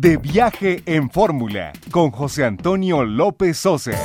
De viaje en fórmula con José Antonio López Sosa.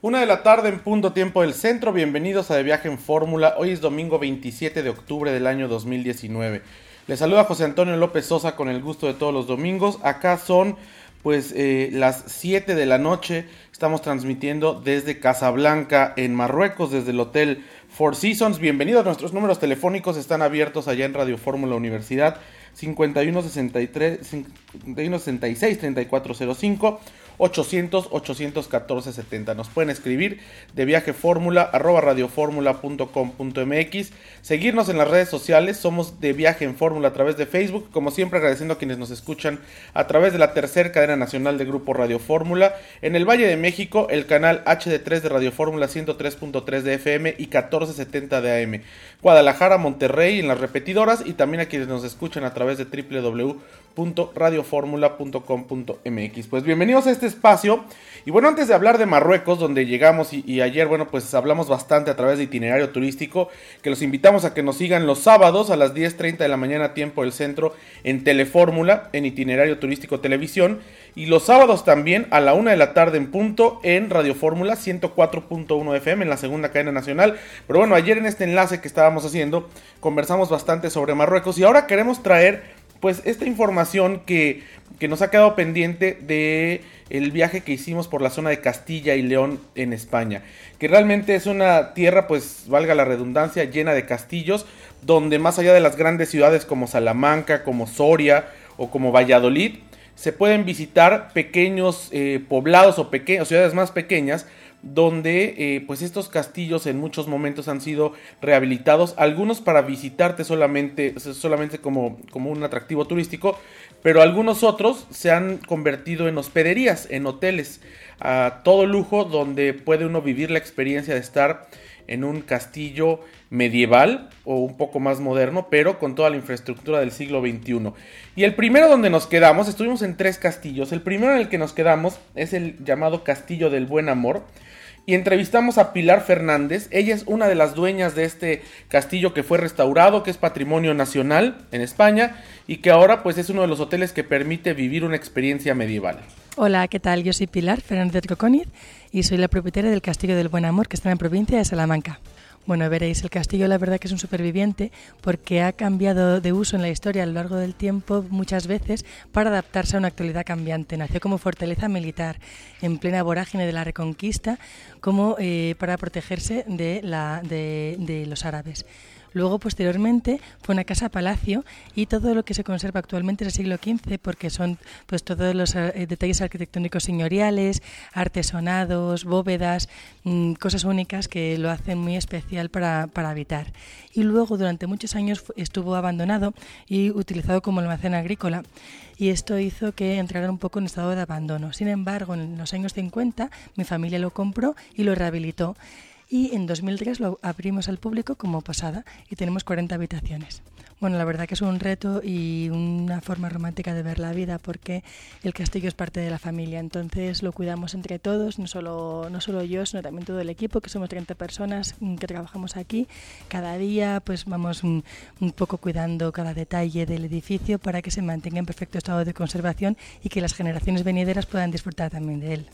Una de la tarde en punto tiempo del centro, bienvenidos a De Viaje en Fórmula. Hoy es domingo 27 de octubre del año 2019. Les saluda José Antonio López Sosa con el gusto de todos los domingos. Acá son pues eh, las 7 de la noche. Estamos transmitiendo desde Casablanca en Marruecos, desde el Hotel Four Seasons. Bienvenidos, nuestros números telefónicos están abiertos allá en Radio Fórmula Universidad 5163 5166 3405 800 814 70. Nos pueden escribir de viaje fórmula arroba radioformula.com.mx. Seguirnos en las redes sociales. Somos de viaje en fórmula a través de Facebook. Como siempre, agradeciendo a quienes nos escuchan a través de la tercera cadena nacional de Grupo Radio Fórmula. En el Valle de México, el canal HD3 de Radio Fórmula 103.3 de FM y 1470 de AM. Guadalajara, Monterrey en las repetidoras y también a quienes nos escuchan a través de www.radioformula.com.mx. Pues bienvenidos a este espacio. Y bueno, antes de hablar de Marruecos, donde llegamos y, ayer, bueno, pues hablamos bastante a través de itinerario turístico, que los invitamos a que nos sigan los sábados a las 10.30 de la mañana, tiempo del centro, en Telefórmula, en itinerario turístico televisión, y los sábados también a la 1 de la tarde en punto en Radio Fórmula 104.1 FM en la segunda cadena nacional. Pero bueno, ayer en este enlace que estábamos haciendo, conversamos bastante sobre Marruecos y ahora queremos traer pues esta información que, que nos ha quedado pendiente de el viaje que hicimos por la zona de Castilla y León en España, que realmente es una tierra, pues valga la redundancia, llena de castillos, donde más allá de las grandes ciudades como Salamanca, como Soria o como Valladolid, se pueden visitar pequeños eh, poblados o pequeñas ciudades más pequeñas donde eh, pues estos castillos en muchos momentos han sido rehabilitados, algunos para visitarte solamente, solamente como, como un atractivo turístico, pero algunos otros se han convertido en hospederías, en hoteles, a todo lujo, donde puede uno vivir la experiencia de estar en un castillo medieval o un poco más moderno, pero con toda la infraestructura del siglo XXI. Y el primero donde nos quedamos, estuvimos en tres castillos. El primero en el que nos quedamos es el llamado Castillo del Buen Amor. Y entrevistamos a Pilar Fernández. Ella es una de las dueñas de este castillo que fue restaurado, que es patrimonio nacional en España y que ahora pues es uno de los hoteles que permite vivir una experiencia medieval. Hola, ¿qué tal? Yo soy Pilar Fernández Coconiz y soy la propietaria del Castillo del Buen Amor que está en la provincia de Salamanca. Bueno, veréis, el castillo la verdad que es un superviviente porque ha cambiado de uso en la historia a lo largo del tiempo muchas veces para adaptarse a una actualidad cambiante. Nació como fortaleza militar en plena vorágine de la reconquista como eh, para protegerse de, la, de, de los árabes. Luego, posteriormente, fue una casa palacio y todo lo que se conserva actualmente es del siglo XV porque son pues todos los eh, detalles arquitectónicos señoriales, artesonados, bóvedas, mmm, cosas únicas que lo hacen muy especial para, para habitar. Y luego, durante muchos años, estuvo abandonado y utilizado como almacén agrícola y esto hizo que entrara un poco en estado de abandono. Sin embargo, en los años 50 mi familia lo compró y lo rehabilitó y en 2003 lo abrimos al público como posada y tenemos 40 habitaciones. Bueno, la verdad que es un reto y una forma romántica de ver la vida porque el castillo es parte de la familia, entonces lo cuidamos entre todos, no solo, no solo yo, sino también todo el equipo, que somos 30 personas que trabajamos aquí. Cada día pues vamos un, un poco cuidando cada detalle del edificio para que se mantenga en perfecto estado de conservación y que las generaciones venideras puedan disfrutar también de él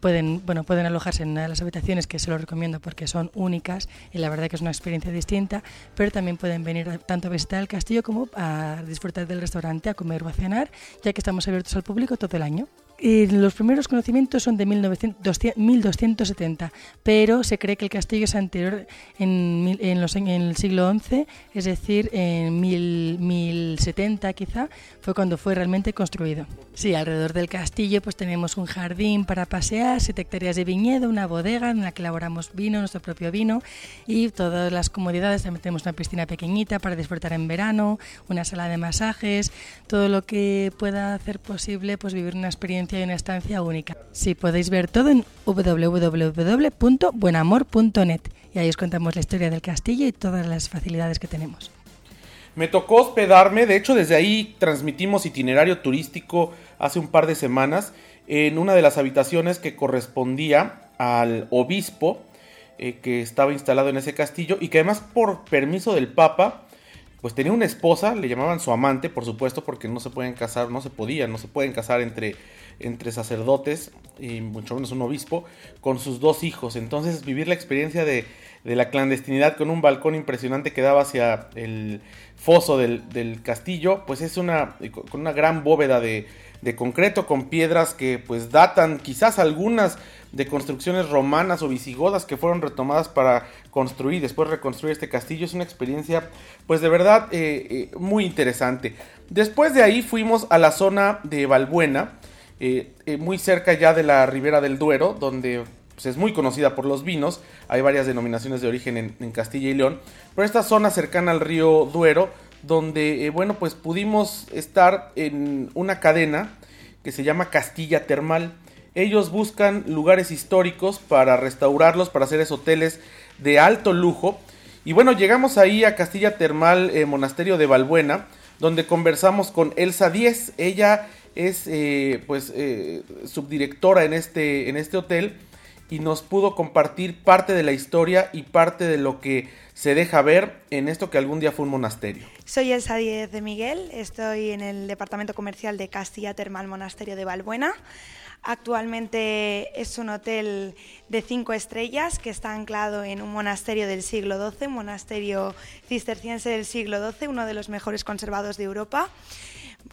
pueden, bueno, pueden alojarse en las habitaciones que se lo recomiendo porque son únicas y la verdad que es una experiencia distinta, pero también pueden venir tanto a visitar el castillo como a disfrutar del restaurante, a comer o a cenar, ya que estamos abiertos al público todo el año. Los primeros conocimientos son de 1900, 1270, pero se cree que el castillo es anterior en, en, los, en el siglo XI, es decir, en 1000, 1070 quizá, fue cuando fue realmente construido. Sí, alrededor del castillo pues tenemos un jardín para pasear, siete hectáreas de viñedo, una bodega en la que elaboramos vino, nuestro propio vino y todas las comodidades. También tenemos una piscina pequeñita para disfrutar en verano, una sala de masajes, todo lo que pueda hacer posible pues vivir una experiencia y una estancia única. Sí, podéis ver todo en www.buenamor.net y ahí os contamos la historia del castillo y todas las facilidades que tenemos. Me tocó hospedarme, de hecho desde ahí transmitimos itinerario turístico hace un par de semanas en una de las habitaciones que correspondía al obispo eh, que estaba instalado en ese castillo y que además por permiso del Papa pues tenía una esposa, le llamaban su amante, por supuesto, porque no se pueden casar, no se podían, no se pueden casar entre, entre sacerdotes, y mucho menos un obispo, con sus dos hijos. Entonces, vivir la experiencia de, de la clandestinidad con un balcón impresionante que daba hacia el foso del, del castillo, pues es una, con una gran bóveda de, de concreto con piedras que pues datan quizás algunas de construcciones romanas o visigodas que fueron retomadas para construir después reconstruir este castillo. Es una experiencia pues de verdad eh, eh, muy interesante. Después de ahí fuimos a la zona de Valbuena, eh, muy cerca ya de la ribera del Duero, donde pues, es muy conocida por los vinos. Hay varias denominaciones de origen en, en Castilla y León. Pero esta zona cercana al río Duero donde, bueno, pues pudimos estar en una cadena que se llama Castilla Termal. Ellos buscan lugares históricos para restaurarlos, para hacer hoteles de alto lujo. Y bueno, llegamos ahí a Castilla Termal, eh, Monasterio de Valbuena, donde conversamos con Elsa Díez. Ella es eh, pues subdirectora en este, en este hotel y nos pudo compartir parte de la historia y parte de lo que se deja ver en esto que algún día fue un monasterio. Soy Elsa Díez de Miguel, estoy en el departamento comercial de Castilla Termal Monasterio de Valbuena. Actualmente es un hotel de cinco estrellas que está anclado en un monasterio del siglo XII, un monasterio cisterciense del siglo XII, uno de los mejores conservados de Europa.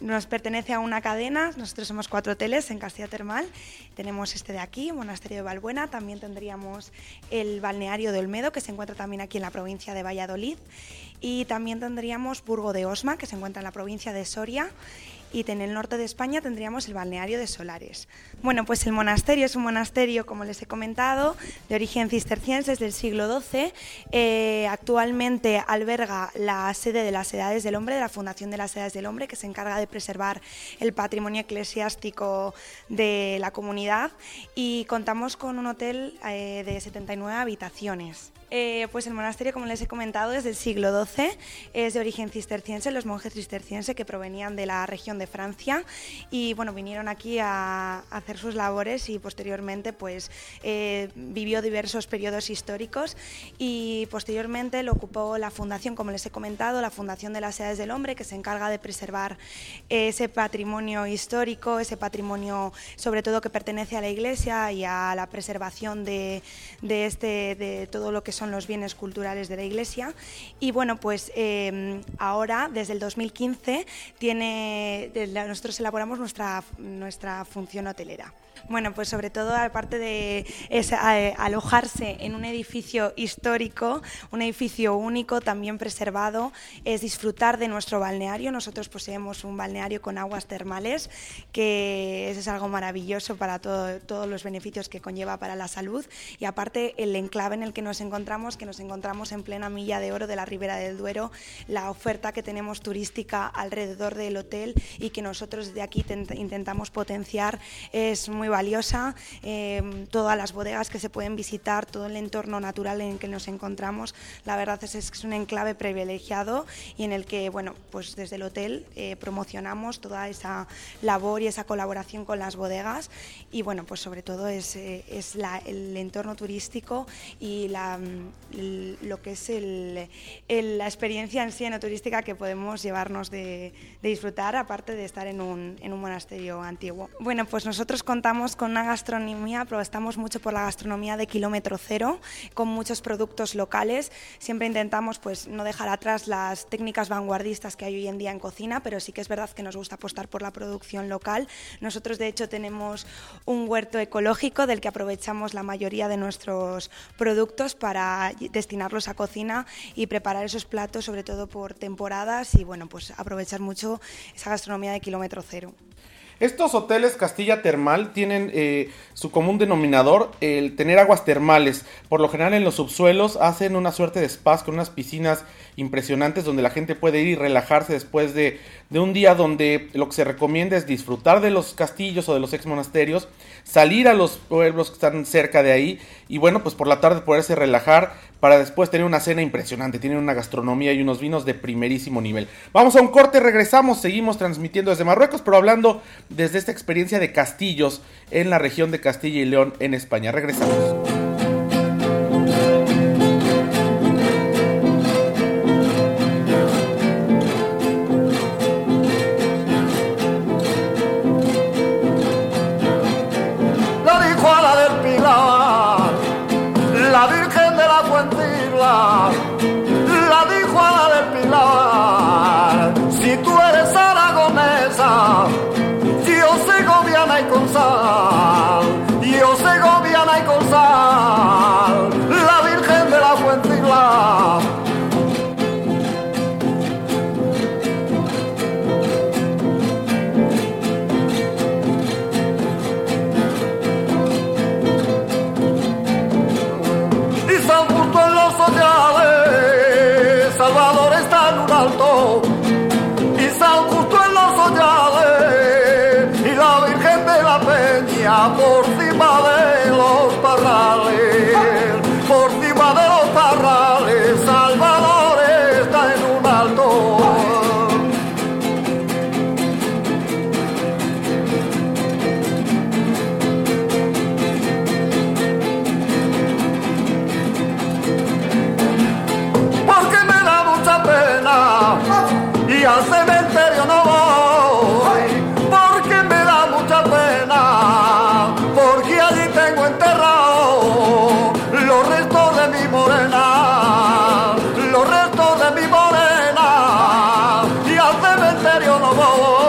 Nos pertenece a una cadena, nosotros somos cuatro hoteles en Castilla Termal, tenemos este de aquí, Monasterio de Valbuena, también tendríamos el balneario de Olmedo, que se encuentra también aquí en la provincia de Valladolid, y también tendríamos Burgo de Osma, que se encuentra en la provincia de Soria, y en el norte de España tendríamos el balneario de Solares. Bueno, pues el monasterio es un monasterio, como les he comentado, de origen cisterciense, del siglo XII. Eh, actualmente alberga la sede de las Edades del Hombre, de la Fundación de las Edades del Hombre, que se encarga de preservar el patrimonio eclesiástico de la comunidad y contamos con un hotel eh, de 79 habitaciones. Eh, pues el monasterio, como les he comentado, es del siglo XII, es de origen cisterciense, los monjes cistercienses que provenían de la región de Francia y bueno, vinieron aquí a, hacer sus labores y posteriormente pues eh, vivió diversos periodos históricos y posteriormente lo ocupó la fundación, como les he comentado, la Fundación de las Edades del Hombre, que se encarga de preservar ese patrimonio histórico, ese patrimonio sobre todo que pertenece a la Iglesia y a la preservación de, de este, de todo lo que son son los bienes culturales de la Iglesia. Y bueno, pues em, ahora, desde el 2015, tiene, nosotros elaboramos nuestra, nuestra función hotelera. Bueno, pues sobre todo, aparte de alojarse en un edificio histórico, un edificio único, también preservado, es disfrutar de nuestro balneario. Nosotros poseemos un balneario con aguas termales, que es algo maravilloso para todos los beneficios que conlleva para la salud. Y aparte, el enclave en el que nos encontramos, que nos encontramos en plena milla de oro de la Ribera del Duero, la oferta que tenemos turística alrededor del hotel y que nosotros de aquí intentamos potenciar es muy valiosa, em, todas las bodegas que se pueden visitar, todo el entorno natural en el que nos encontramos, la verdad es, que es un enclave privilegiado y en el que, bueno, pues desde el hotel eh, promocionamos toda esa labor y esa colaboración con las bodegas y, bueno, pues sobre todo es, eh, es el entorno turístico y la, lo que es la experiencia en sí turística que podemos llevarnos de, de disfrutar, aparte de estar en un, en un monasterio antiguo. Bueno, pues nosotros contamos con una gastronomía, pero estamos mucho por la gastronomía de kilómetro cero, con muchos productos locales. Siempre intentamos pues, no dejar atrás las técnicas vanguardistas que hay hoy en día en cocina, pero sí que es verdad que nos gusta apostar por la producción local. Nosotros, de hecho, tenemos un huerto ecológico del que aprovechamos la mayoría de nuestros productos para destinarlos a cocina y preparar esos platos, sobre todo por temporadas, y bueno, pues aprovechar mucho esa gastronomía de kilómetro cero. Estos hoteles Castilla Termal tienen eh, su común denominador el tener aguas termales. Por lo general en los subsuelos hacen una suerte de spas con unas piscinas impresionantes donde la gente puede ir y relajarse después de, de un día donde lo que se recomienda es disfrutar de los castillos o de los ex monasterios, salir a los pueblos que están cerca de ahí y bueno, pues por la tarde poderse relajar para después tener una cena impresionante. Tienen una gastronomía y unos vinos de primerísimo nivel. Vamos a un corte, regresamos, seguimos transmitiendo desde Marruecos, pero hablando desde esta experiencia de castillos en la región de Castilla y León en España. Regresamos. whoa, whoa.